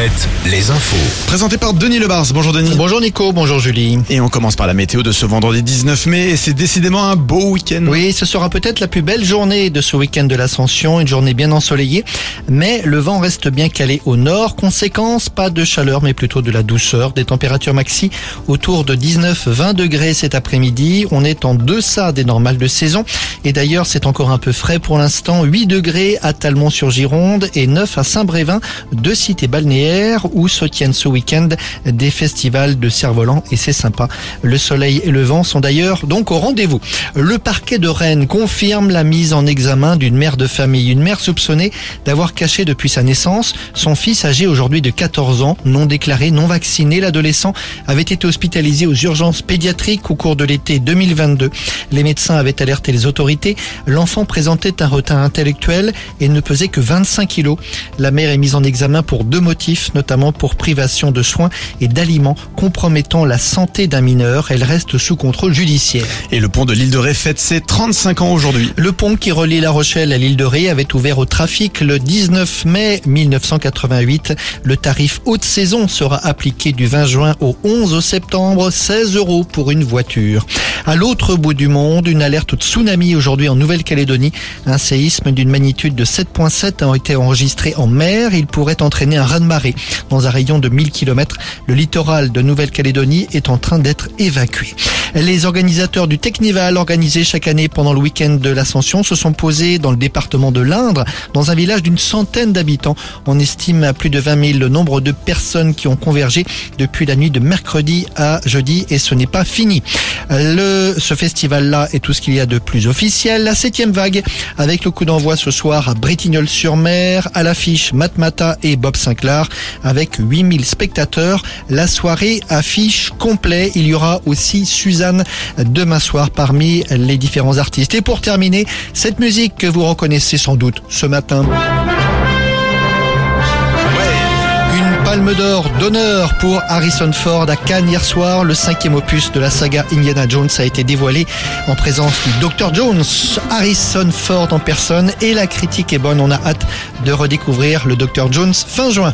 Alouette, les infos. Présenté par Denis Lebars. Bonjour Denis. Bonjour Nico, bonjour Julie. Et on commence par la météo de ce vendredi 19 mai et c'est décidément un beau week-end. Oui, ce sera peut-être la plus belle journée de ce week-end de l'Ascension, une journée bien ensoleillée, mais le vent reste bien calé au nord. Conséquence, pas de chaleur, mais plutôt de la douceur. Des températures maxi autour de 19-20 degrés cet après-midi. On est en deçà des normales de saison. Et d'ailleurs, c'est encore un peu frais pour l'instant. 8 degrés à Talmont-sur-Gironde et 9 à Saint-Brévin, deux cités balnéaires où se tiennent ce week-end des festivals de cerf-volant et c'est sympa. Le soleil et le vent sont d'ailleurs donc au rendez-vous. Le parquet de Rennes confirme la mise en examen d'une mère de famille, une mère soupçonnée d'avoir caché depuis sa naissance son fils âgé aujourd'hui de 14 ans, non déclaré, non vacciné. L'adolescent avait été hospitalisé aux urgences pédiatriques au cours de l'été 2022. Les médecins avaient alerté les autorités. L'enfant présentait un retard intellectuel et ne pesait que 25 kilos. La mère est mise en examen pour deux motifs, notamment pour privation de soins et d'aliments compromettant la santé d'un mineur. Elle reste sous contrôle judiciaire. Et le pont de l'île de Ré fête ses 35 ans aujourd'hui. Le pont qui relie La Rochelle à l'île de Ré avait ouvert au trafic le 19 mai 1988. Le tarif haute saison sera appliqué du 20 juin au 11 septembre, 16 euros pour une voiture. À l'autre bout du monde, une alerte tsunami aujourd'hui en Nouvelle-Calédonie. Un séisme d'une magnitude de 7.7 a été enregistré en mer. Il pourrait entraîner un raz-de-marée dans un rayon de 1000 km. Le littoral de Nouvelle-Calédonie est en train d'être évacué. Les organisateurs du Technival organisé chaque année pendant le week-end de l'Ascension se sont posés dans le département de l'Indre, dans un village d'une centaine d'habitants. On estime à plus de 20 000 le nombre de personnes qui ont convergé depuis la nuit de mercredi à jeudi et ce n'est pas fini. Ce festival-là est tout ce qu'il y a de plus officiel. La septième vague avec le coup d'envoi ce soir à Bretignolles-sur-Mer, à l'affiche Matmata et Bob Sinclair avec 8000 spectateurs. La soirée affiche complet. Il y aura aussi Suzanne demain soir parmi les différents artistes. Et pour terminer, cette musique que vous reconnaissez sans doute ce matin. Palme d'or d'honneur pour Harrison Ford à Cannes hier soir. Le cinquième opus de la saga Indiana Jones a été dévoilé en présence du Dr Jones, Harrison Ford en personne et la critique est bonne. On a hâte de redécouvrir le Dr Jones fin juin.